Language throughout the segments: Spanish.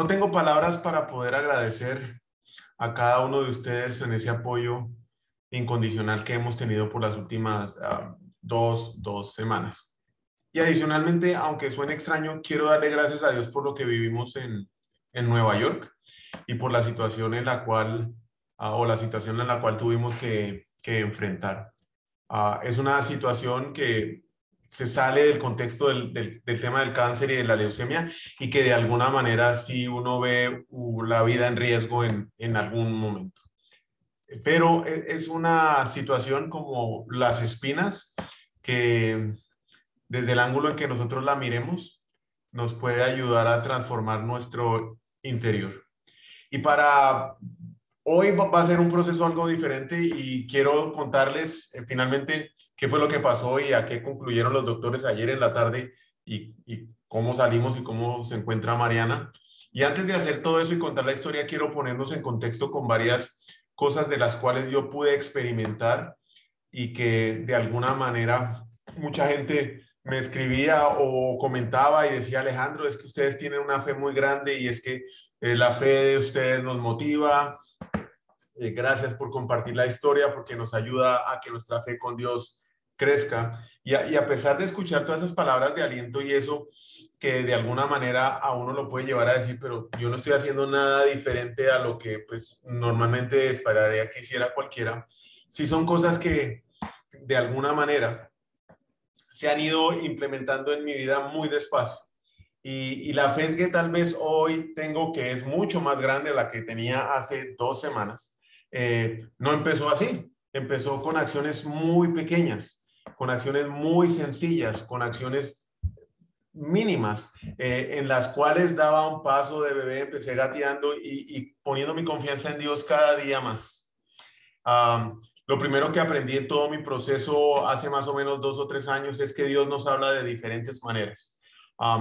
No tengo palabras para poder agradecer a cada uno de ustedes en ese apoyo incondicional que hemos tenido por las últimas ah, dos, dos semanas. Y adicionalmente, aunque suene extraño, quiero darle gracias a Dios por lo que vivimos en, en Nueva York y por la situación en la cual, ah, o la situación en la cual tuvimos que, que enfrentar. Ah, es una situación que se sale del contexto del, del, tema del cáncer y de la leucemia y que de alguna manera sí uno ve la vida en riesgo en, en algún momento. Pero e, es una situación como las espinas que desde el ángulo en que nosotros la miremos nos puede ayudar a transformar nuestro interior. Y para hoy va a ser un proceso algo diferente y quiero contarles eh, finalmente qué fue lo que pasó y a qué concluyeron los doctores ayer en la tarde y, cómo salimos y cómo se encuentra Mariana. Y antes de hacer todo eso y contar la historia, quiero ponernos en contexto con varias cosas de las cuales yo pude experimentar y que de alguna manera mucha gente me escribía o comentaba y decía, Alejandro, es que ustedes tienen una fe muy grande y es que eh, la fe de ustedes nos motiva. Eh, gracias por compartir la historia porque nos ayuda a que nuestra fe con Dios crezca. Y a, pesar de escuchar todas esas palabras de aliento y eso, que de alguna manera a uno lo puede llevar a decir, pero yo no estoy haciendo nada diferente a lo que pues normalmente esperaría que hiciera cualquiera, si son cosas que de alguna manera se han ido implementando en mi vida muy despacio. Y, y, la fe que tal vez hoy tengo, que es mucho más grande la que tenía hace dos semanas, eh, no empezó así, empezó con acciones muy pequeñas con acciones muy sencillas, con acciones mínimas, eh, en las cuales daba un paso de bebé, empecé gateando y, poniendo mi confianza en Dios cada día más. lo primero que aprendí en todo mi proceso hace más o menos dos o tres años es que Dios nos habla de diferentes maneras.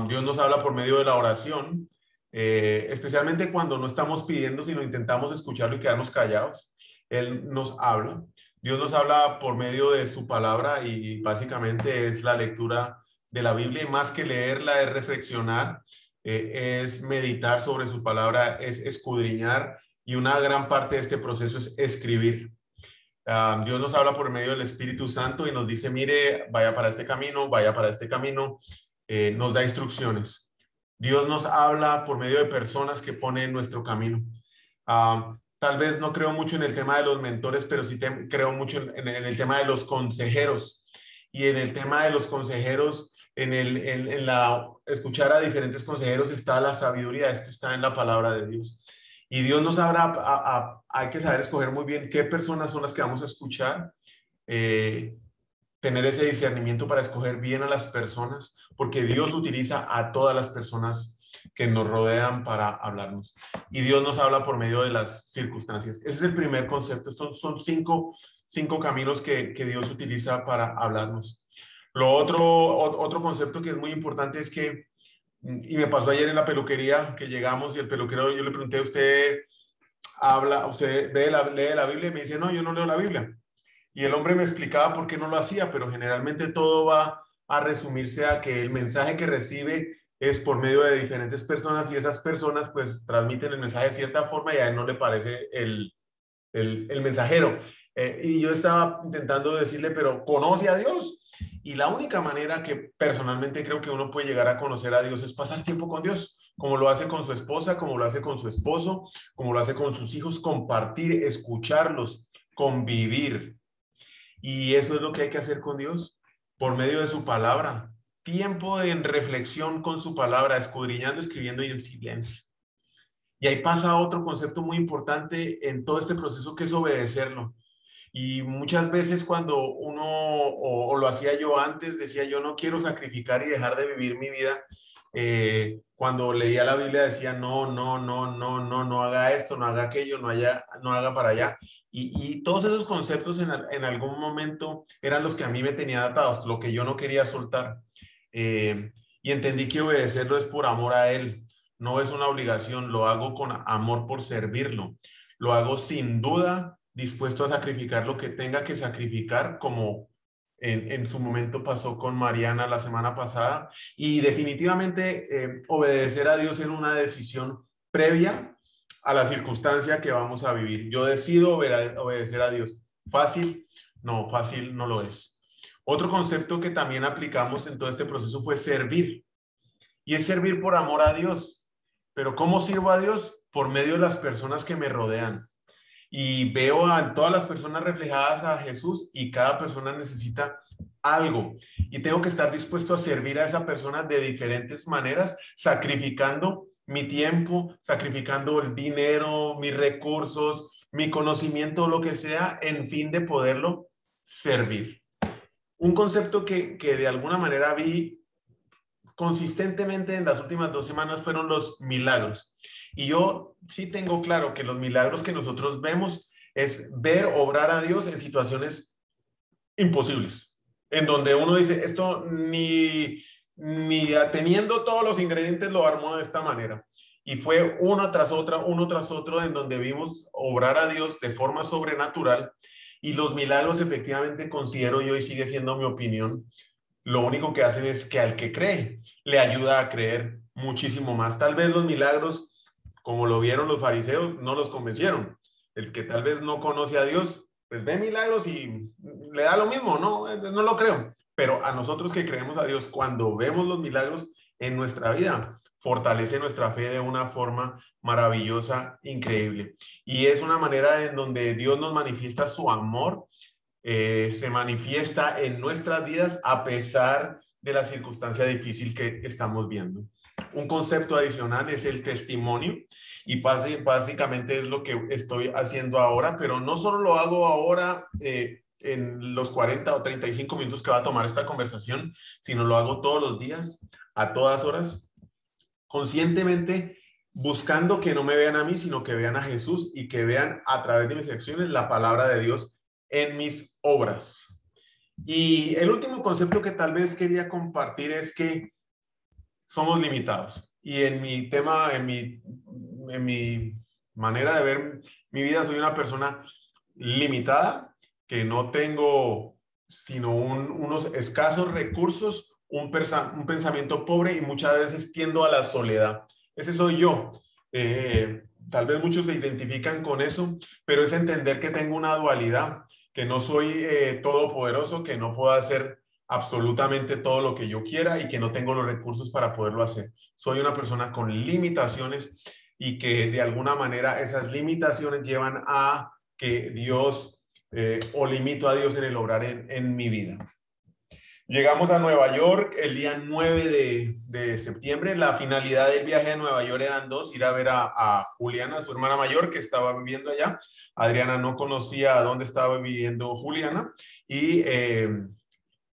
Dios nos habla por medio de la oración, eh, especialmente cuando no estamos pidiendo, sino intentamos escucharlo y quedarnos callados. Él nos habla. Dios nos habla por medio de su palabra y básicamente es la lectura de la Biblia y más que leerla es reflexionar, eh, es meditar sobre su palabra, es escudriñar y una gran parte de este proceso es escribir. Ah, Dios nos habla por medio del Espíritu Santo y nos dice, mire, vaya para este camino, vaya para este camino, eh, nos da instrucciones. Dios nos habla por medio de personas que ponen en nuestro camino. Uh, tal vez no creo mucho en el tema de los mentores, pero sí creo mucho en, el tema de los consejeros. Y en el tema de los consejeros, en, el, en, la escuchar a diferentes consejeros está la sabiduría, esto está en la palabra de Dios. Y Dios nos habrá, hay que saber escoger muy bien qué personas son las que vamos a escuchar, eh, tener ese discernimiento para escoger bien a las personas, porque Dios utiliza a todas las personas que nos rodean para hablarnos. Y Dios nos habla por medio de las circunstancias. Ese es el primer concepto. Estos son cinco, cinco caminos que, que Dios utiliza para hablarnos. Lo otro, otro concepto que es muy importante es que, y me pasó ayer en la peluquería, que llegamos y el peluquero, yo le pregunté usted, habla, usted ve la, lee la Biblia y me dice, no, yo no leo la Biblia. Y el hombre me explicaba por qué no lo hacía, pero generalmente todo va a resumirse a que el mensaje que recibe es por medio de diferentes personas y esas personas pues transmiten el mensaje de cierta forma y a él no le parece el, el, mensajero. Eh, y yo estaba intentando decirle, pero conoce a Dios. Y la única manera que personalmente creo que uno puede llegar a conocer a Dios es pasar tiempo con Dios, como lo hace con su esposa, como lo hace con su esposo, como lo hace con sus hijos, compartir, escucharlos, convivir. Y eso es lo que hay que hacer con Dios por medio de su palabra, tiempo en reflexión con su palabra, escudriñando, escribiendo y en silencio. Y ahí pasa otro concepto muy importante en todo este proceso que es obedecerlo. Y muchas veces cuando uno o, lo hacía yo antes, decía yo no quiero sacrificar y dejar de vivir mi vida. Eh, cuando leía la Biblia decía no, no, no, no, no, no haga esto, no haga aquello, no, haya, no haga para allá. Y, todos esos conceptos en, en, algún momento eran los que a mí me tenían atados, lo que yo no quería soltar. Eh, y entendí que obedecerlo es por amor a Él, no es una obligación, lo hago con amor por servirlo, lo hago sin duda dispuesto a sacrificar lo que tenga que sacrificar, como en, su momento pasó con Mariana la semana pasada, y definitivamente eh, obedecer a Dios en una decisión previa a la circunstancia que vamos a vivir. Yo decido obedecer a Dios. ¿Fácil? No, fácil no lo es. Otro concepto que también aplicamos en todo este proceso fue servir. Y es servir por amor a Dios. Pero ¿cómo sirvo a Dios? Por medio de las personas que me rodean y veo a todas las personas reflejadas a Jesús y cada persona necesita algo y tengo que estar dispuesto a servir a esa persona de diferentes maneras, sacrificando mi tiempo, sacrificando el dinero, mis recursos, mi conocimiento, lo que sea, en fin de poderlo servir. Un concepto que, que de alguna manera vi consistentemente en las últimas dos semanas fueron los milagros. Y yo sí tengo claro que los milagros que nosotros vemos es ver obrar a Dios en situaciones imposibles, en donde uno dice, esto ni, ni teniendo todos los ingredientes lo armó de esta manera. Y fue una tras otra, uno tras otro, en donde vimos obrar a Dios de forma sobrenatural. Y los milagros efectivamente considero yo y sigue siendo mi opinión, lo único que hacen es que al que cree le ayuda a creer muchísimo más. Tal vez los milagros como lo vieron los fariseos, no los convencieron. El que tal vez no conoce a Dios, pues ve milagros y le da lo mismo, no, no lo creo. Pero a nosotros que creemos a Dios, cuando vemos los milagros en nuestra vida, fortalece nuestra fe de una forma maravillosa, increíble. Y es una manera en donde Dios nos manifiesta su amor, eh, se manifiesta en nuestras vidas a pesar de la circunstancia difícil que estamos viendo. Un concepto adicional es el testimonio y básicamente es lo que estoy haciendo ahora, pero no solo lo hago ahora eh, en los 40 o 35 minutos que va a tomar esta conversación, sino lo hago todos los días, a todas horas, conscientemente buscando que no me vean a mí, sino que vean a Jesús y que vean a través de mis acciones la palabra de Dios en mis obras. Y el último concepto que tal vez quería compartir es que somos limitados. Y en mi tema, en mi, en mi manera de ver mi vida, soy una persona limitada, que no tengo sino unos escasos recursos, un, pensamiento pobre y muchas veces tiendo a la soledad. Ese soy yo. Eh, tal vez muchos se identifican con eso, pero es entender que tengo una dualidad, que no soy eh, todopoderoso, que no puedo hacer absolutamente todo lo que yo quiera y que no tengo los recursos para poderlo hacer. Soy una persona con limitaciones y que de alguna manera esas limitaciones llevan a que Dios eh, o limito a Dios en el obrar en, mi vida. Llegamos a Nueva York el día 9 de, de, septiembre. La finalidad del viaje a Nueva York eran dos, ir a ver a, Juliana, su hermana mayor, que estaba viviendo allá. Adriana no conocía dónde estaba viviendo Juliana y eh,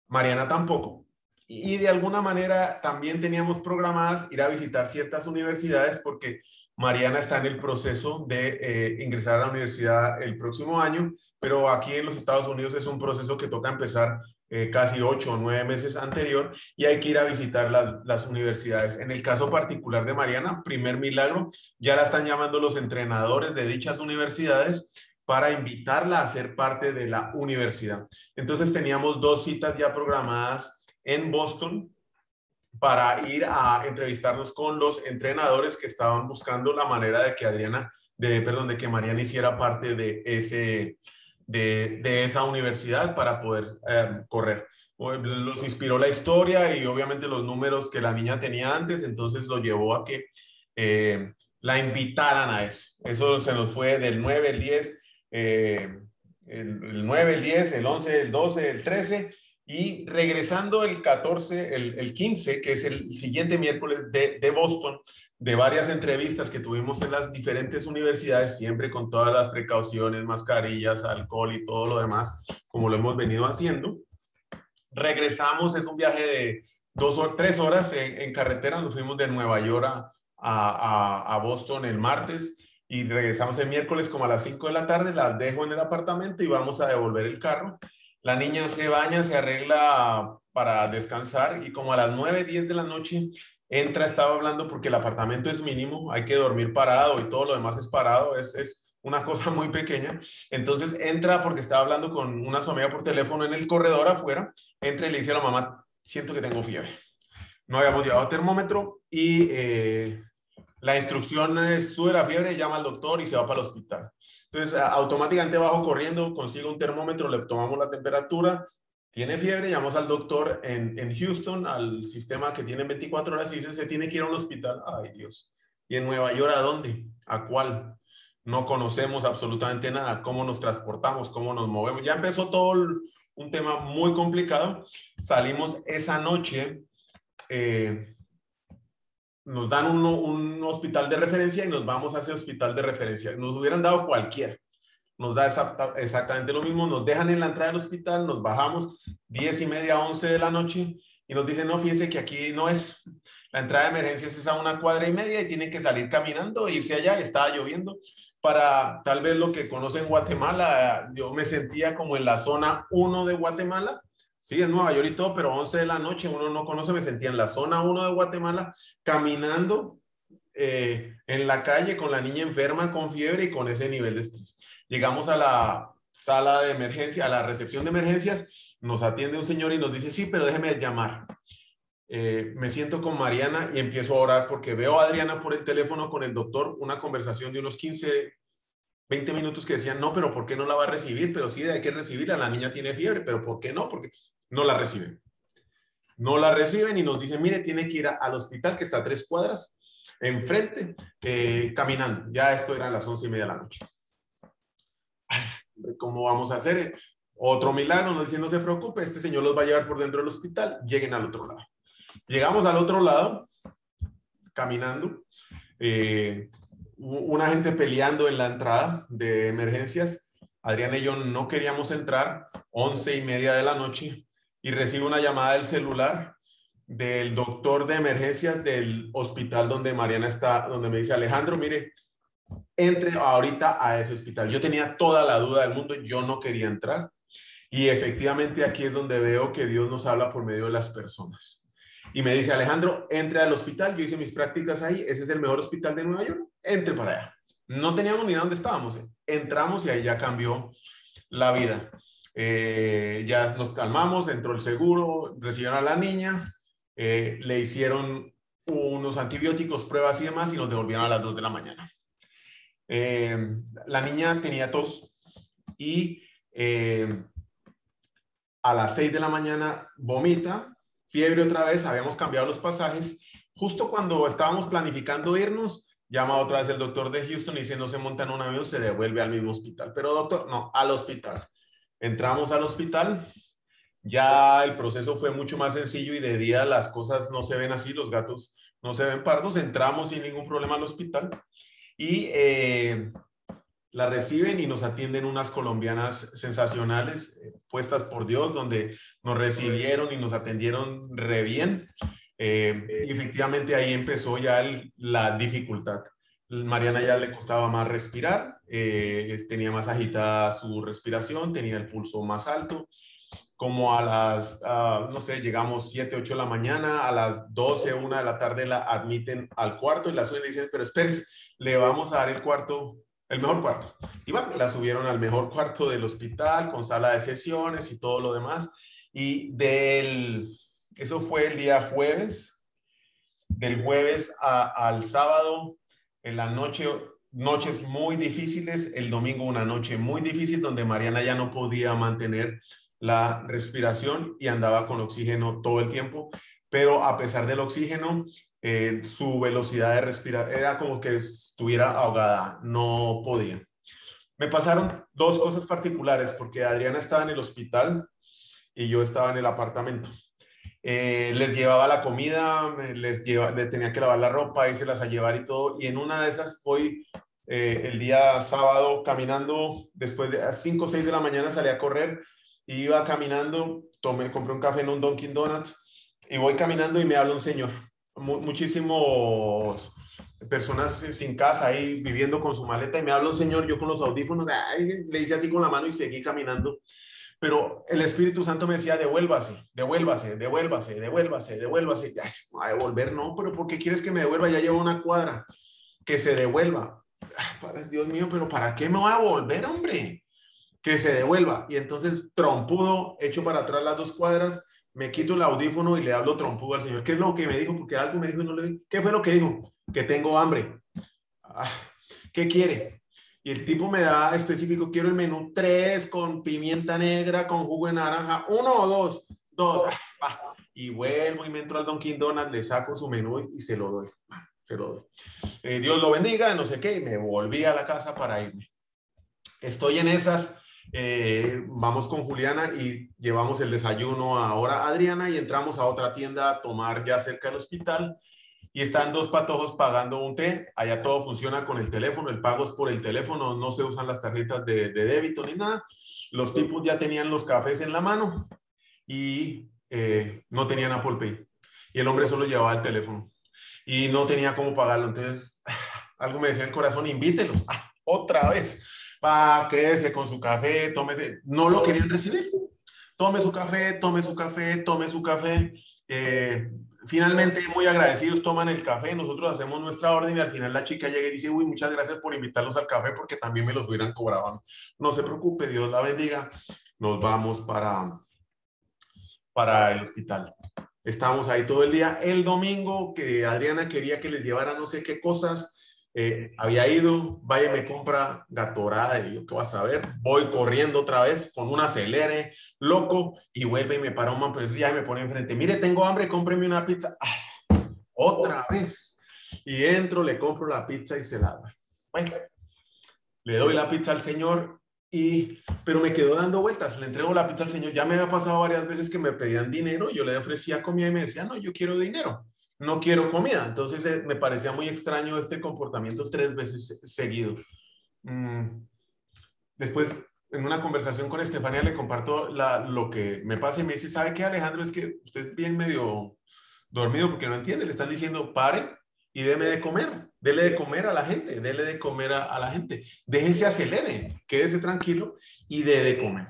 Mariana tampoco. Y de alguna manera también teníamos programadas ir a visitar ciertas universidades porque Mariana está en el proceso de eh, ingresar a la universidad el próximo año, pero aquí en los Estados Unidos es un proceso que toca empezar eh, casi ocho o nueve meses anterior y hay que ir a visitar las, las, universidades. En el caso particular de Mariana, primer milagro, ya la están llamando los entrenadores de dichas universidades para invitarla a ser parte de la universidad. Entonces teníamos dos citas ya programadas en Boston para ir a entrevistarnos con los entrenadores que estaban buscando la manera de que Adriana, de, perdón, de que Mariana hiciera parte de, ese, de, esa universidad para poder eh, correr. Los inspiró la historia y obviamente los números que la niña tenía antes, entonces lo llevó a que eh, la invitaran a eso. Eso se nos fue del 9, el 10 eh, el, 9, el 10, el 11, el 12, el 13 y regresando el 14, el, 15, que es el siguiente miércoles de, de, Boston, de varias entrevistas que tuvimos en las diferentes universidades, siempre con todas las precauciones, mascarillas, alcohol y todo lo demás, como lo hemos venido haciendo. Regresamos, es un viaje de dos o tres horas en, carretera, nos fuimos de Nueva York a, a, Boston el martes y regresamos el miércoles como a las 5 de la tarde, las dejo en el apartamento y vamos a devolver el carro. La niña se baña, se arregla para descansar y como a las 9, 10 de la noche entra, estaba hablando porque el apartamento es mínimo, hay que dormir parado y todo lo demás es parado, es, es una cosa muy pequeña. Entonces entra porque estaba hablando con una su por teléfono en el corredor afuera, entra y le dice a la mamá, siento que tengo fiebre. No habíamos llevado termómetro y eh, la instrucción es sube la fiebre, llama al doctor y se va para el hospital. Entonces automáticamente bajo corriendo, consigo un termómetro, le tomamos la temperatura, tiene fiebre, llamamos al doctor en, en Houston, al sistema que tiene 24 horas y dice, se tiene que ir a un hospital. Ay Dios. ¿Y en Nueva York a dónde? ¿A cuál? No conocemos absolutamente nada, cómo nos transportamos, cómo nos movemos. Ya empezó todo un tema muy complicado. Salimos esa noche, eh, nos dan un, hospital de referencia y nos vamos a ese hospital de referencia. Nos hubieran dado cualquier. Nos da exactamente lo mismo. Nos dejan en la entrada del hospital, nos bajamos 10 y media, 11 de la noche y nos dicen, no, fíjense que aquí no es. La entrada de emergencias es a una cuadra y media y tienen que salir caminando, irse allá. Estaba lloviendo para tal vez lo que conocen Guatemala, yo me sentía como en la zona 1 de Guatemala, sí, es Nueva York y todo, pero 11 de la noche uno no conoce, me sentía en la zona 1 de Guatemala, caminando eh, en la calle con la niña enferma, con fiebre y con ese nivel de estrés. Llegamos a la sala de emergencia, a la recepción de emergencias, nos atiende un señor y nos dice, sí, pero déjeme llamar. Eh, me siento con Mariana y empiezo a orar porque veo a Adriana por el teléfono con el doctor, una conversación de unos 15, 20 minutos que decían, no, pero ¿por qué no la va a recibir? Pero sí, hay que recibirla, la niña tiene fiebre, pero ¿por qué no? Porque no la reciben. No la reciben y nos dicen, mire, tiene que ir al hospital que está a tres cuadras enfrente, eh, caminando. Ya esto era a las once y media de la noche. ¿Cómo vamos a hacer? Otro milagro, nos dicen, no se preocupe, este señor los va a llevar por dentro del hospital, lleguen al otro lado. Llegamos al otro lado, caminando, eh, una gente peleando en la entrada de emergencias. Adriana y yo no queríamos entrar, once y media de la noche, y recibo una llamada del celular del doctor de emergencias del hospital donde Mariana está, donde me dice, Alejandro, mire, entre ahorita a ese hospital. Yo tenía toda la duda del mundo, yo no quería entrar. Y efectivamente aquí es donde veo que Dios nos habla por medio de las personas y me dice, Alejandro, entre al hospital, yo hice mis prácticas ahí, ese es el mejor hospital de Nueva York, entre para allá. No teníamos ni dónde estábamos, entramos y ahí ya cambió la vida. Eh, ya nos calmamos, entró el seguro, recibieron a la niña, eh, le hicieron unos antibióticos, pruebas y demás y nos devolvieron a las 2 de la mañana. Eh, la niña tenía tos y a las 6 de la mañana vomita, fiebre otra vez, habíamos cambiado los pasajes. Justo cuando estábamos planificando irnos, llama otra vez el doctor de Houston y dice, no se monta en un avión, se devuelve al mismo hospital. Pero doctor, no, al hospital. Entramos al hospital, ya el proceso fue mucho más sencillo y de día las cosas no se ven así, los gatos no se ven pardos, entramos sin ningún problema al hospital y eh, la reciben y nos atienden unas colombianas sensacionales, eh, puestas por Dios, donde nos recibieron y nos atendieron re bien. Eh, y efectivamente ahí empezó ya la dificultad. Mariana ya le costaba más respirar, eh, tenía más agitada su respiración, tenía el pulso más alto. Como a las, ah, no sé, llegamos 7, 8 de la mañana, a las 12, 1 de la tarde la admiten al cuarto y la suben y dicen, pero espérese, le vamos a dar el cuarto el mejor cuarto. Y bueno, la subieron al mejor cuarto del hospital con sala de sesiones y todo lo demás. Y del, eso fue el día jueves, del jueves al sábado, en la noche, noches muy difíciles, el domingo una noche muy difícil donde Mariana ya no podía mantener la respiración y andaba con oxígeno todo el tiempo, pero a pesar del oxígeno, eh, su velocidad de respirar era como que estuviera ahogada, no podía. Me pasaron dos cosas particulares porque Adriana estaba en el hospital y yo estaba en el apartamento. Eh, les llevaba la comida, les, lleva, les tenía que lavar la ropa, y se las a llevar y todo. Y en una de esas hoy, eh, el día sábado, caminando, después de 5 o 6 de la mañana salí a correr iba caminando, tomé, compré un café en un Dunkin' Donuts y voy caminando y me habla un señor. Muchísimos personas sin casa ahí viviendo con su maleta y me habla un señor, yo con los audífonos, le hice así con la mano y seguí caminando. Pero el Espíritu Santo me decía, devuélvase, devuélvase, devuélvase, devuélvase, devuélvase. a devolver no, pero ¿por qué quieres que me devuelva? Ya llevo una cuadra. Que se devuelva. Dios mío, pero ¿para qué me voy a volver, hombre? Que se devuelva. Y entonces, trompudo, hecho para atrás las dos cuadras, me quito el audífono y le hablo trompudo al Señor. ¿Qué es lo que me dijo? Porque algo me dijo y no le ¿Qué fue lo que dijo? Que tengo hambre. Ah, ¿Qué quiere? Y el tipo me da específico, quiero el menú 3 con pimienta negra, con jugo de naranja, uno o dos, dos. Ah, y vuelvo y me entro al Dunkin' Donuts, le saco su menú y se lo doy. Ah, se lo doy. Eh, Dios lo bendiga, no sé qué, y me volví a la casa para irme. Estoy en esas, eh, vamos con Juliana y llevamos el desayuno ahora Adriana y entramos a otra tienda a tomar ya cerca del hospital y están dos patojos pagando un té. Allá todo funciona con el teléfono, el pago es por el teléfono, no se usan las tarjetas de, débito ni nada. Los tipos ya tenían los cafés en la mano y eh, no tenían Apple Pay. Y el hombre solo llevaba el teléfono y no tenía cómo pagarlo. Entonces, algo me decía el corazón, invítelos. Ah, otra vez. Pa, quédese con su café, tómese. No lo querían recibir. Tome su café, tome su café, tome su café. Eh, Finalmente, muy agradecidos, toman el café, nosotros hacemos nuestra orden y al final la chica llega y dice, uy, muchas gracias por invitarlos al café porque también me los hubieran cobrado. No se preocupe, Dios la bendiga. Nos vamos para, para el hospital. Estamos ahí todo el día. El domingo que Adriana quería que les llevara no sé qué cosas, eh, había ido, vaya, me compra gatorada y yo, ¿qué vas a ver? Voy corriendo otra vez con un acelere, loco, y vuelve y me para un man, pues ya me pone enfrente, mire, tengo hambre, cómpreme una pizza. Ah, otra vez. Y entro, le compro la pizza y se la doy. Bueno, le doy la pizza al señor y, pero me quedo dando vueltas, le entrego la pizza al señor, ya me había pasado varias veces que me pedían dinero, yo le ofrecía comida y me decía, no, yo quiero dinero no quiero comida. Entonces eh, me parecía muy extraño este comportamiento tres veces seguido. Mm, después, en una conversación con Estefania, le comparto lo que me pasa y me dice, ¿sabe qué, Alejandro? Es que usted es bien medio dormido porque no entiende. Le están diciendo, pare y déme de comer. Dele de comer a la gente, dele de comer a, la gente. Déjese acelere, quédese tranquilo y dé de comer.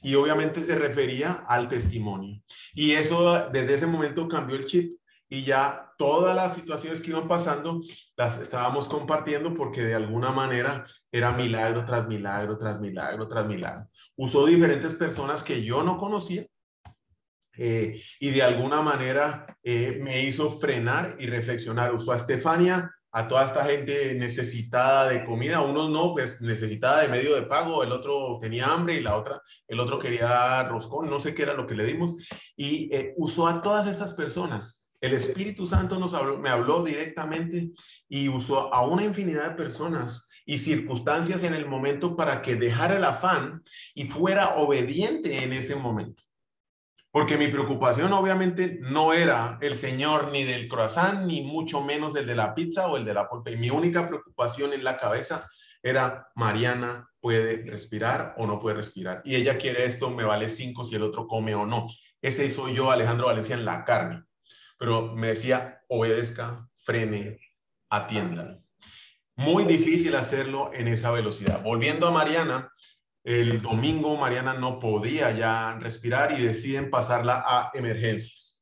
Y obviamente se refería al testimonio. Y eso desde ese momento cambió el chip y ya todas las situaciones que iban pasando las estábamos compartiendo porque de alguna manera era milagro tras milagro, tras milagro, tras milagro. Usó diferentes personas que yo no conocía eh, y de alguna manera eh, me hizo frenar y reflexionar. Usó a Estefania, a toda esta gente necesitada de comida, unos no, pues necesitada de medio de pago, el otro tenía hambre y la otra, el otro quería roscón, no sé qué era lo que le dimos, y eh, usó a todas estas personas el Espíritu Santo nos me habló directamente y usó a una infinidad de personas y circunstancias en el momento para que dejara el afán y fuera obediente en ese momento. Porque mi preocupación obviamente no era el Señor ni del croissant, ni mucho menos el de la pizza o el de la polpa. mi única preocupación en la cabeza era, Mariana puede respirar o no puede respirar. Y ella quiere esto, me vale cinco si el otro come o no. Ese soy yo, Alejandro Valencia, en la carne pero me decía, obedezca, frene, atienda. Muy difícil hacerlo en esa velocidad. Volviendo a Mariana, el domingo Mariana no podía ya respirar y deciden pasarla a emergencias.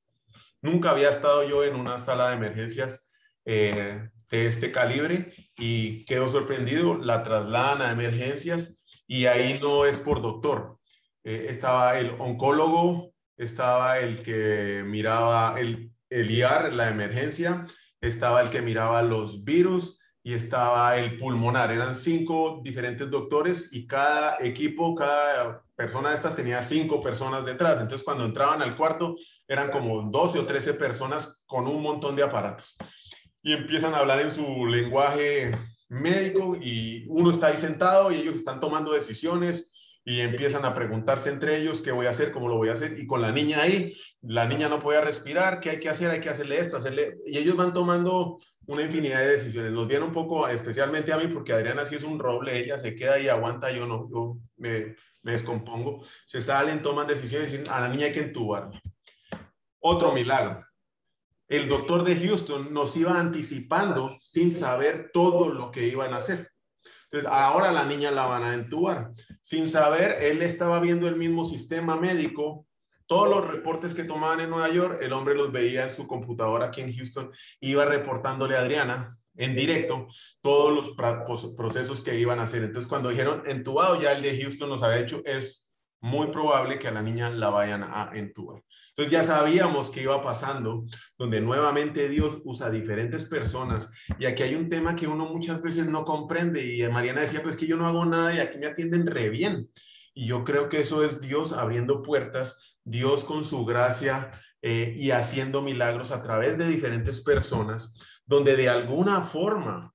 Nunca había estado yo en una sala de emergencias eh, de este calibre y quedo sorprendido. La trasladan a emergencias y ahí no es por doctor. Eh, estaba el oncólogo, estaba el que miraba, el el IAR, la emergencia, estaba el que miraba los virus y estaba el pulmonar. Eran cinco diferentes doctores y cada equipo, cada persona de estas tenía cinco personas detrás. Entonces, cuando entraban al cuarto, eran como 12 o 13 personas con un montón de aparatos. Y empiezan a hablar en su lenguaje médico y uno está ahí sentado y ellos están tomando decisiones y empiezan a preguntarse entre ellos qué voy a hacer, cómo lo voy a hacer, y con la niña ahí, la niña no podía respirar, qué hay que hacer, hay que hacerle esto, hacerle, y ellos van tomando una infinidad de decisiones. Nos viene un poco, especialmente a mí, porque Adriana sí es un roble, ella se queda y aguanta, yo no, yo me, me descompongo. Se salen, toman decisiones y a la niña hay que entubarla. Otro milagro. El doctor de Houston nos iba anticipando sin saber todo lo que iban a hacer. Entonces, ahora la niña la van a entubar. Sin saber, él estaba viendo el mismo sistema médico todos los reportes que tomaban en Nueva York, el hombre los veía en su computadora aquí en Houston, iba reportándole a Adriana en directo todos los procesos que iban a hacer. Entonces, cuando dijeron entubado, ya el de Houston nos había hecho, es muy probable que a la niña la vayan a entubar. Entonces ya sabíamos que iba pasando, donde nuevamente Dios usa diferentes personas. Y aquí hay un tema que uno muchas veces no comprende. Y Mariana decía, pues que yo no hago nada y aquí me atienden re bien. Y yo creo que eso es Dios abriendo puertas Dios con su gracia eh, y haciendo milagros a través de diferentes personas, donde de alguna forma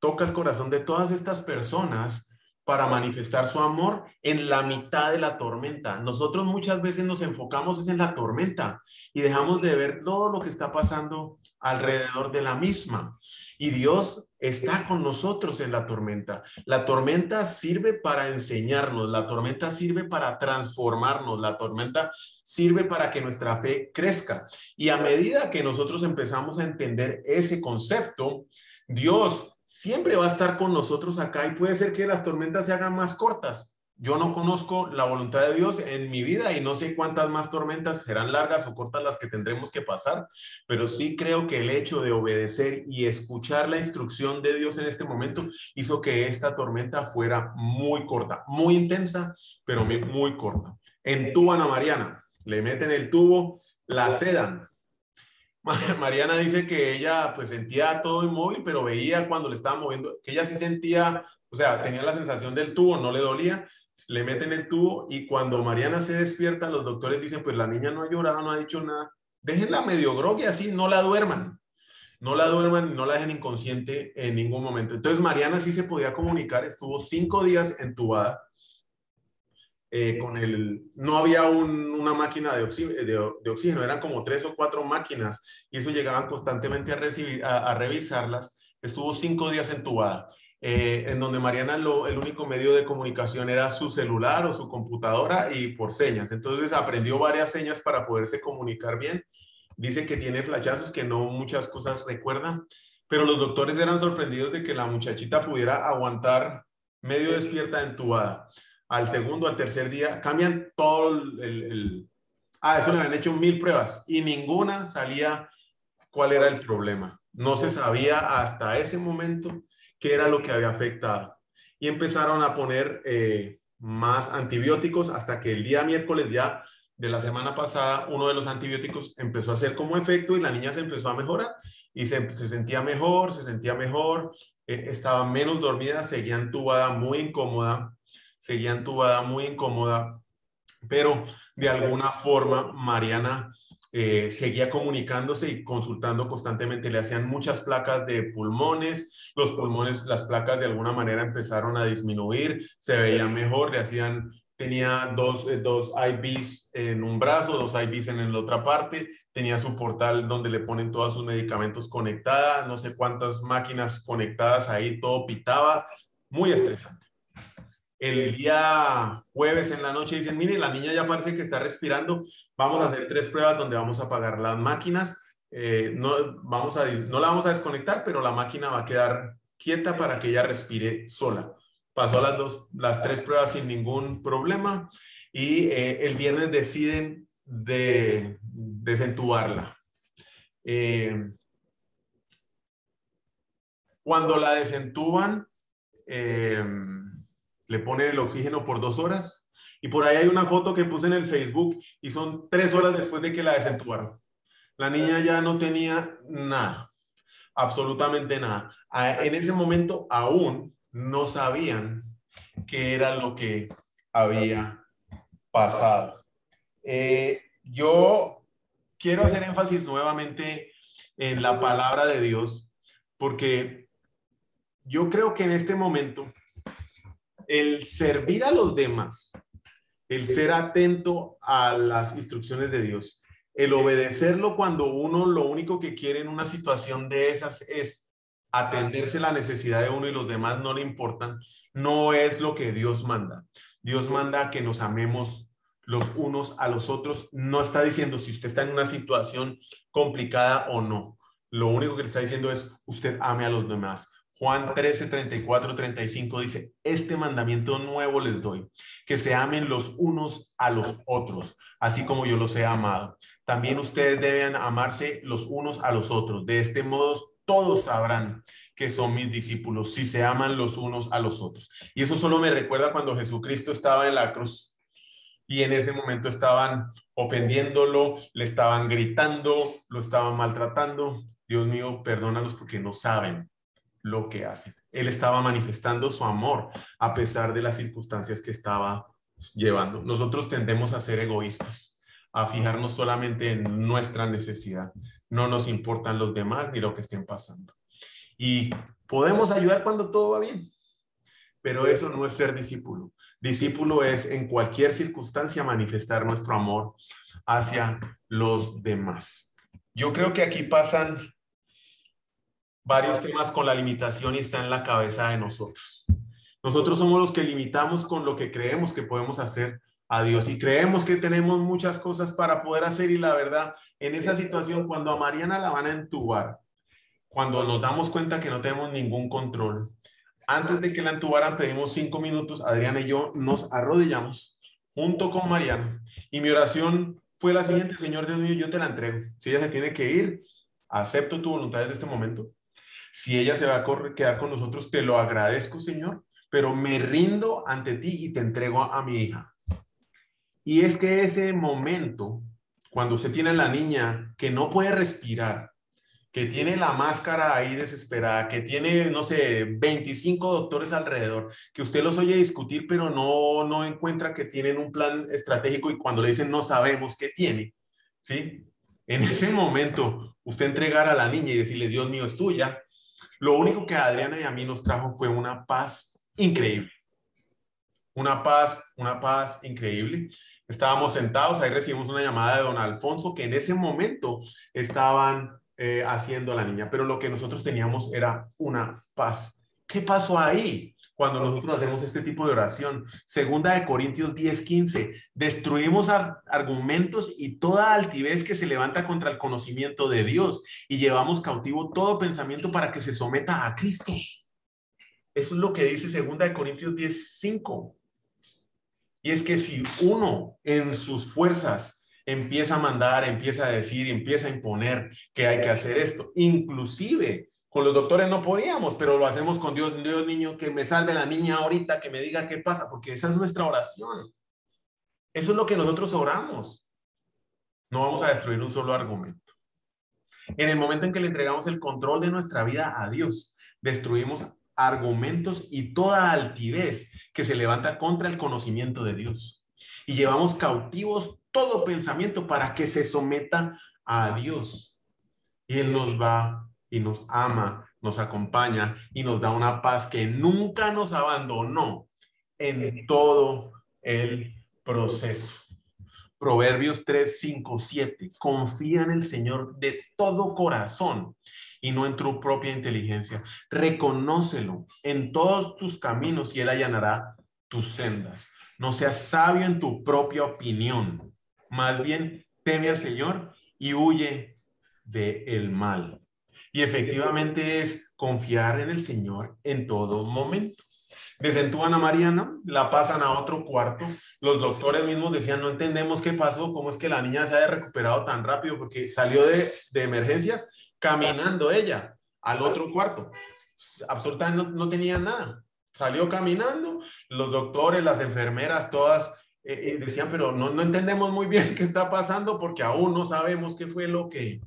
toca el corazón de todas estas personas para manifestar su amor en la mitad de la tormenta. Nosotros muchas veces nos enfocamos en la tormenta y dejamos de ver todo lo que está pasando alrededor de la misma. Y Dios está con nosotros en la tormenta. La tormenta sirve para enseñarnos, la tormenta sirve para transformarnos, la tormenta sirve para que nuestra fe crezca. Y a medida que nosotros empezamos a entender ese concepto, Dios siempre va a estar con nosotros acá y puede ser que las tormentas se hagan más cortas, yo no conozco la voluntad de Dios en mi vida y no sé cuántas más tormentas serán largas o cortas las que tendremos que pasar, pero sí creo que el hecho de obedecer y escuchar la instrucción de Dios en este momento hizo que esta tormenta fuera muy corta, muy intensa, pero muy, corta. Entuban a Mariana, le meten el tubo, la sedan. Mariana dice que ella pues sentía todo inmóvil, pero veía cuando le estaba moviendo, que ella sí sentía, o sea, tenía la sensación del tubo, no le dolía, le meten el tubo y cuando Mariana se despierta, los doctores dicen, pues la niña no ha llorado, no ha dicho nada. Déjenla medio grogui así, no la duerman. No la duerman, no la dejen inconsciente en ningún momento. Entonces Mariana sí se podía comunicar, estuvo cinco días entubada. Eh, con el, no había una máquina de oxígeno, eran como tres o cuatro máquinas y eso llegaban constantemente a, recibir, a revisarlas. Estuvo cinco días entubada. Eh, en donde Mariana lo, el único medio de comunicación era su celular o su computadora y por señas. Entonces aprendió varias señas para poderse comunicar bien. Dice que tiene flachazos, que no muchas cosas recuerda, pero los doctores eran sorprendidos de que la muchachita pudiera aguantar medio despierta entubada. Al segundo, al tercer día, cambian todo el... el... Ah, eso le habían hecho mil pruebas y ninguna salía cuál era el problema. No se sabía hasta ese momento qué era lo que había afectado. Y empezaron a poner eh, más antibióticos hasta que el día miércoles ya de la semana pasada uno de los antibióticos empezó a hacer como efecto y la niña se empezó a mejorar y se, sentía mejor, se sentía mejor, eh, estaba menos dormida, seguía entubada muy incómoda, seguía entubada muy incómoda, pero de alguna forma Mariana eh, seguía comunicándose y consultando constantemente. Le hacían muchas placas de pulmones, los pulmones, las placas de alguna manera empezaron a disminuir, se veían mejor, le hacían, tenía dos, eh, dos IVs en un brazo, dos IVs en la otra parte, tenía su portal donde le ponen todos sus medicamentos conectadas, no sé cuántas máquinas conectadas ahí, todo pitaba, muy estresante. El día jueves en la noche dicen, mire, la niña ya parece que está respirando, Vamos a hacer tres pruebas donde vamos a apagar las máquinas. Eh, no, vamos a, no la vamos a desconectar, pero la máquina va a quedar quieta para que ella respire sola. Pasó las, dos, las tres pruebas sin ningún problema y eh, el viernes deciden de desentubarla. Eh, cuando la desentuban, le ponen el oxígeno por dos horas y por ahí hay una foto que puse en el Facebook y son tres horas después de que la desentubaron. La niña ya no tenía nada, absolutamente nada. En ese momento aún no sabían qué era lo que había pasado. Eh, yo quiero hacer énfasis nuevamente en la palabra de Dios porque yo creo que en este momento el servir a los demás el ser atento a las instrucciones de Dios, el obedecerlo cuando uno lo único que quiere en una situación de esas es atenderse la necesidad de uno y los demás no le importan, no es lo que Dios manda. Dios manda que nos amemos los unos a los otros. No está diciendo si usted está en una situación complicada o no. Lo único que le está diciendo es usted ame a los demás. Juan 13, 34, 35 dice, este mandamiento nuevo les doy, que se amen los unos a los otros, así como yo los he amado. También ustedes deben amarse los unos a los otros. De este modo todos sabrán que son mis discípulos si se aman los unos a los otros. Y eso solo me recuerda cuando Jesucristo estaba en la cruz y en ese momento estaban ofendiéndolo, le estaban gritando, lo estaban maltratando. Dios mío, perdónalos porque no saben lo que hacen. Él estaba manifestando su amor a pesar de las circunstancias que estaba llevando. Nosotros tendemos a ser egoístas, a fijarnos solamente en nuestra necesidad. No nos importan los demás ni lo que estén pasando. Y podemos ayudar cuando todo va bien, pero eso no es ser discípulo. Discípulo es en cualquier circunstancia manifestar nuestro amor hacia los demás. Yo creo que aquí pasan varios temas con la limitación y está en la cabeza de nosotros. Nosotros somos los que limitamos con lo que creemos que podemos hacer a Dios y creemos que tenemos muchas cosas para poder hacer y la verdad, en esa situación, cuando a Mariana la van a entubar, cuando nos damos cuenta que no tenemos ningún control, antes de que la entubaran pedimos cinco minutos, Adriana y yo nos arrodillamos junto con Mariana y mi oración fue la siguiente, Señor Dios mío, yo te la entrego. Si ella se tiene que ir, acepto tu voluntad desde este momento si ella se va a quedar con nosotros, te lo agradezco, Señor, pero me rindo ante ti y te entrego a, mi hija. Y es que ese momento, cuando usted tiene a la niña que no puede respirar, que tiene la máscara ahí desesperada, que tiene, no sé, 25 doctores alrededor, que usted los oye discutir, pero no, no encuentra que tienen un plan estratégico y cuando le dicen no sabemos qué tiene, ¿sí? En ese momento, usted entregar a la niña y decirle, Dios mío, es tuya, lo único que Adriana y a mí nos trajo fue una paz increíble. Una paz, una paz increíble. Estábamos sentados, ahí recibimos una llamada de don Alfonso que en ese momento estaban eh, haciendo la niña, pero lo que nosotros teníamos era una paz. ¿Qué pasó ahí? Cuando nosotros hacemos este tipo de oración. Segunda de Corintios 10, 15. Destruimos argumentos y toda altivez que se levanta contra el conocimiento de Dios y llevamos cautivo todo pensamiento para que se someta a Cristo. Eso es lo que dice Segunda de Corintios 10, 5. Y es que si uno en sus fuerzas empieza a mandar, empieza a decir, empieza a imponer que hay que hacer esto, inclusive con los doctores no podíamos, pero lo hacemos con Dios. Dios, niño, que me salve la niña ahorita, que me diga qué pasa, porque esa es nuestra oración. Eso es lo que nosotros oramos. No vamos a destruir un solo argumento. En el momento en que le entregamos el control de nuestra vida a Dios, destruimos argumentos y toda altivez que se levanta contra el conocimiento de Dios. Y llevamos cautivos todo pensamiento para que se someta a Dios. Y Él nos va y nos ama, nos acompaña y nos da una paz que nunca nos abandonó en todo el proceso. Proverbios 3, 5, 7. Confía en el Señor de todo corazón y no en tu propia inteligencia. Reconócelo en todos tus caminos y Él allanará tus sendas. No seas sabio en tu propia opinión. Más bien, teme al Señor y huye del el mal. Y efectivamente es confiar en el Señor en todo momento. Desentúan a Mariana, la pasan a otro cuarto. Los doctores mismos decían, no entendemos qué pasó, cómo es que la niña se haya recuperado tan rápido, porque salió de, de emergencias caminando ella al otro cuarto. Absolutamente no, tenía nada. Salió caminando, los doctores, las enfermeras, todas eh, eh, decían, pero no, no entendemos muy bien qué está pasando porque aún no sabemos qué fue lo que,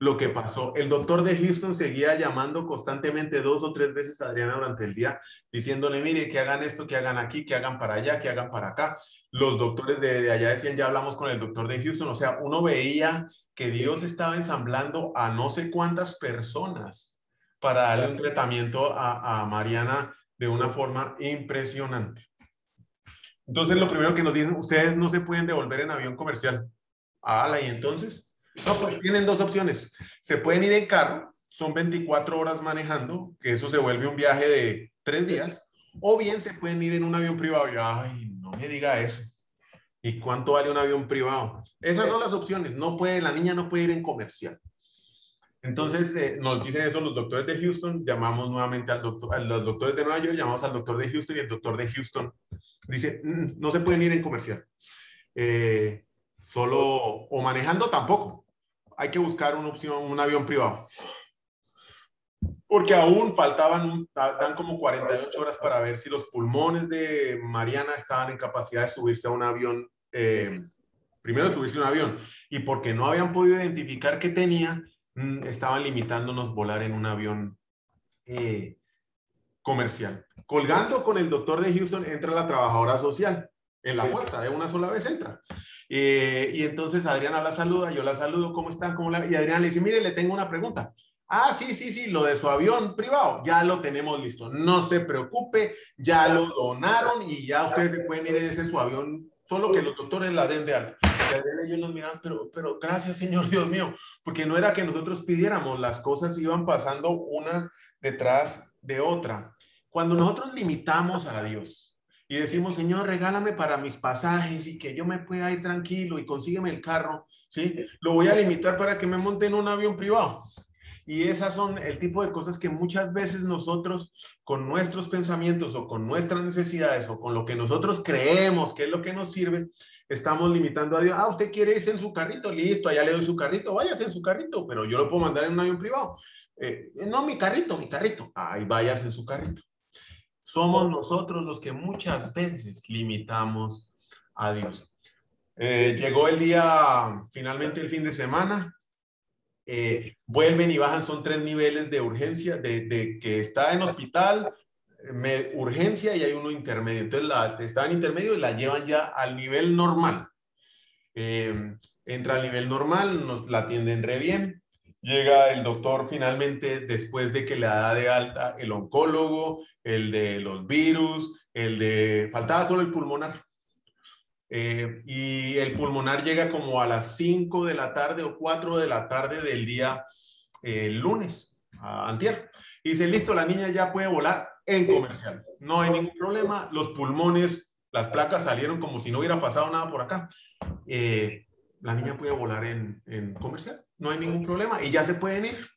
lo que pasó. El doctor de Houston seguía llamando constantemente dos o tres veces a Adriana durante el día, diciéndole, mire, que hagan esto, que hagan aquí, que hagan para allá, que hagan para acá. Los doctores de, allá decían, ya hablamos con el doctor de Houston, o sea, uno veía que Dios estaba ensamblando a no sé cuántas personas para darle un tratamiento a, a Mariana de una forma impresionante. Entonces, lo primero que nos dicen, ustedes no se pueden devolver en avión comercial. Ah, y entonces, no, pues tienen dos opciones. Se pueden ir en carro son 24 horas manejando, que eso se vuelve un viaje de tres días, o bien se pueden ir en un avión privado. Ay, no me diga eso. ¿Y cuánto vale un avión privado? Esas son las opciones. No puede, la niña no puede ir en comercial. Entonces, eh, nos dicen eso los doctores de Houston, llamamos nuevamente al doctor, a los doctores de Nueva York, llamamos al doctor de Houston y el doctor de Houston dice, mm, no se pueden ir en comercial. Eh, solo, o manejando tampoco. Hay que buscar una opción, un avión privado. Porque aún faltaban, dan como 48 horas para ver si los pulmones de Mariana estaban en capacidad de subirse a un avión, eh, primero subirse a un avión, y porque no habían podido identificar qué tenía, Mm, estaban limitándonos volar en un avión eh, comercial. Colgando con el doctor de Houston entra la trabajadora social en la puerta, de una sola vez entra. Eh, y entonces Adriana la saluda, yo la saludo, ¿cómo están? ¿Cómo la... Y Adriana le dice, mire, le tengo una pregunta. Ah, sí, sí, sí, lo de su avión privado, ya lo tenemos listo. No se preocupe, ya lo donaron y ya ustedes se pueden ir en ese su avión solo que los doctores la den de alta. Y ellos nos miran, pero, pero gracias Señor Dios mío, porque no era que nosotros pidiéramos, las cosas iban pasando una detrás de otra. Cuando nosotros limitamos a Dios y decimos, Señor, regálame para mis pasajes y que yo me pueda ir tranquilo y consígueme el carro, ¿sí? Lo voy a limitar para que me monte en un avión privado. Y esas son el tipo de cosas que muchas veces nosotros con nuestros pensamientos o con nuestras necesidades o con lo que nosotros creemos que es lo que nos sirve, estamos limitando a Dios. Ah, usted quiere irse en su carrito, listo, allá le doy su carrito, váyase en su carrito, pero yo lo puedo mandar en un avión privado. Eh, no, mi carrito, mi carrito. Ahí vayas en su carrito. Somos nosotros los que muchas veces limitamos a Dios. Eh, llegó el día, finalmente el fin de semana, eh, vuelven y bajan, son tres niveles de urgencia, de, que está en hospital, me, urgencia y hay uno intermedio. Entonces la, está en intermedio y la llevan ya al nivel normal. Eh, entra al nivel normal, nos la atienden re bien. Llega el doctor finalmente después de que le da de alta el oncólogo, el de los virus, el de... Faltaba solo el pulmonar. Eh, y el pulmonar llega como a las 5 de la tarde o 4 de la tarde del día eh, lunes, a antier. Y dice, listo, la niña ya puede volar en comercial. No hay ningún problema. Los pulmones, las placas salieron como si no hubiera pasado nada por acá. Eh, la niña puede volar en, en comercial. No hay ningún problema. Y ya se pueden ir.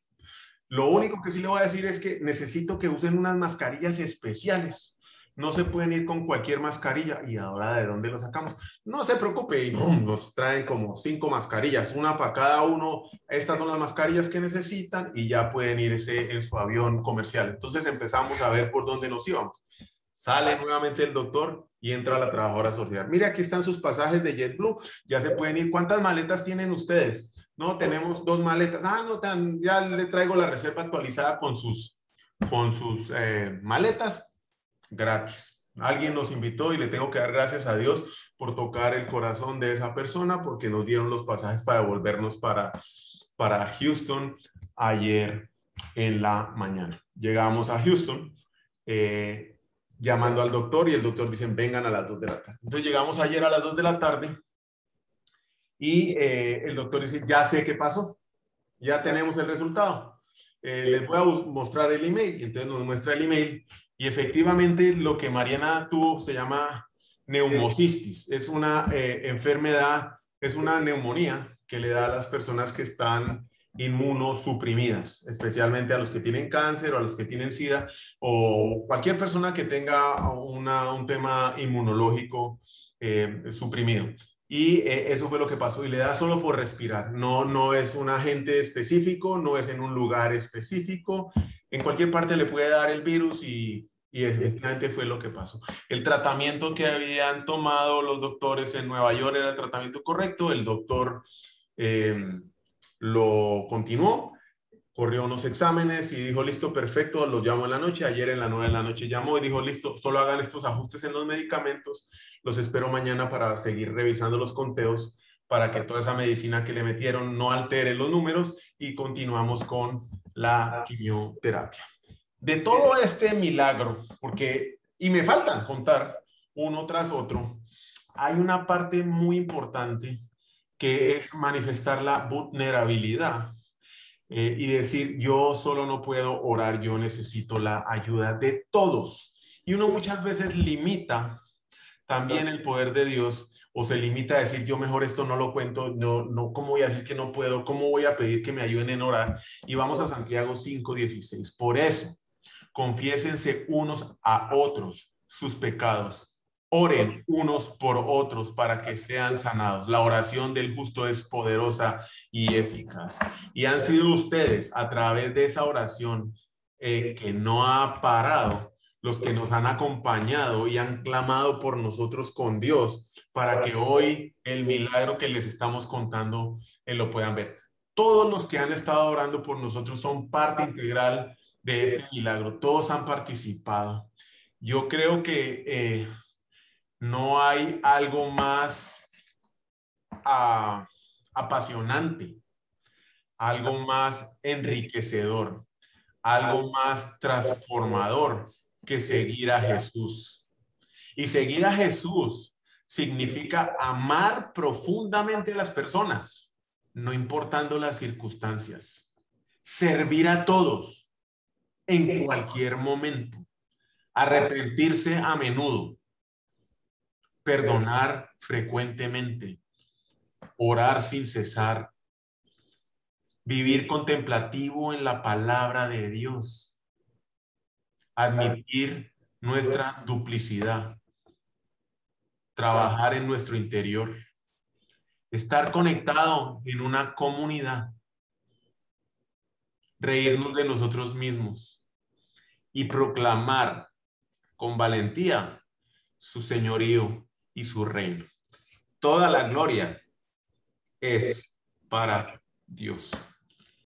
Lo único que sí le voy a decir es que necesito que usen unas mascarillas especiales no se pueden ir con cualquier mascarilla. ¿Y ahora de dónde lo sacamos? No se preocupe, y nos traen como cinco mascarillas, una para cada uno. Estas son las mascarillas que necesitan y ya pueden irse en su avión comercial. Entonces empezamos a ver por dónde nos íbamos. Sale nuevamente el doctor y entra la trabajadora social. Mire, aquí están sus pasajes de JetBlue. Ya se pueden ir. ¿Cuántas maletas tienen ustedes? No, tenemos dos maletas. Ah, no, ya le traigo la reserva actualizada con sus, con sus eh, maletas gratis. Alguien nos invitó y le tengo que dar gracias a Dios por tocar el corazón de esa persona porque nos dieron los pasajes para devolvernos para, para Houston ayer en la mañana. Llegamos a Houston eh, llamando al doctor y el doctor dice vengan a las 2 de la tarde. Entonces llegamos ayer a las 2 de la tarde y eh, el doctor dice ya sé qué pasó, ya tenemos el resultado. Eh, les voy a mostrar el email. Entonces nos muestra el email y efectivamente lo que Mariana tuvo se llama neumocistis. Es una eh, enfermedad, es una neumonía que le da a las personas que están inmunosuprimidas, especialmente a los que tienen cáncer o a los que tienen SIDA o cualquier persona que tenga un tema inmunológico eh, suprimido. Y eh, eso fue lo que pasó y le da solo por respirar. No, no es un agente específico, no es en un lugar específico. En cualquier parte le puede dar el virus y, y efectivamente fue lo que pasó. El tratamiento que habían tomado los doctores en Nueva York era el tratamiento correcto. El doctor eh, lo continuó, corrió unos exámenes y dijo, listo, perfecto, lo llamo en la noche. Ayer en la nueve de la noche llamó y dijo, listo, solo hagan estos ajustes en los medicamentos. Los espero mañana para seguir revisando los conteos para que toda esa medicina que le metieron no altere los números y continuamos con la quimioterapia de todo este milagro, porque, y me faltan contar uno tras otro, hay una parte muy importante que es manifestar la vulnerabilidad. eh, y decir, yo solo no puedo orar, yo necesito la ayuda de todos. Y uno muchas veces limita también el poder de Dios o se limita a decir, yo mejor esto no lo cuento, no, no, ¿cómo voy a decir que no puedo? ¿Cómo voy a pedir que me ayuden en orar? Y vamos a Santiago 5:16. Por eso, confiésense unos a otros sus pecados. Oren unos por otros para que sean sanados. La oración del justo es poderosa y eficaz. Y han sido ustedes a través de esa oración eh, que no ha parado los que nos han acompañado y han clamado por nosotros con Dios para que hoy el milagro que les estamos contando eh, lo puedan ver. Todos los que han estado orando por nosotros son parte integral de este milagro. Todos han participado. Yo creo que eh, no hay algo más ah, apasionante, algo más enriquecedor, algo más transformador que seguir a Jesús. Y seguir a Jesús significa amar profundamente a las personas, no importando las circunstancias. Servir a todos en cualquier momento. Arrepentirse a menudo. Perdonar frecuentemente. Orar sin cesar. Vivir contemplativo en la palabra de Dios admitir nuestra duplicidad, trabajar en nuestro interior, estar conectado en una comunidad, reírnos de nosotros mismos y proclamar con valentía su señorío y su reino. Toda la gloria es para Dios.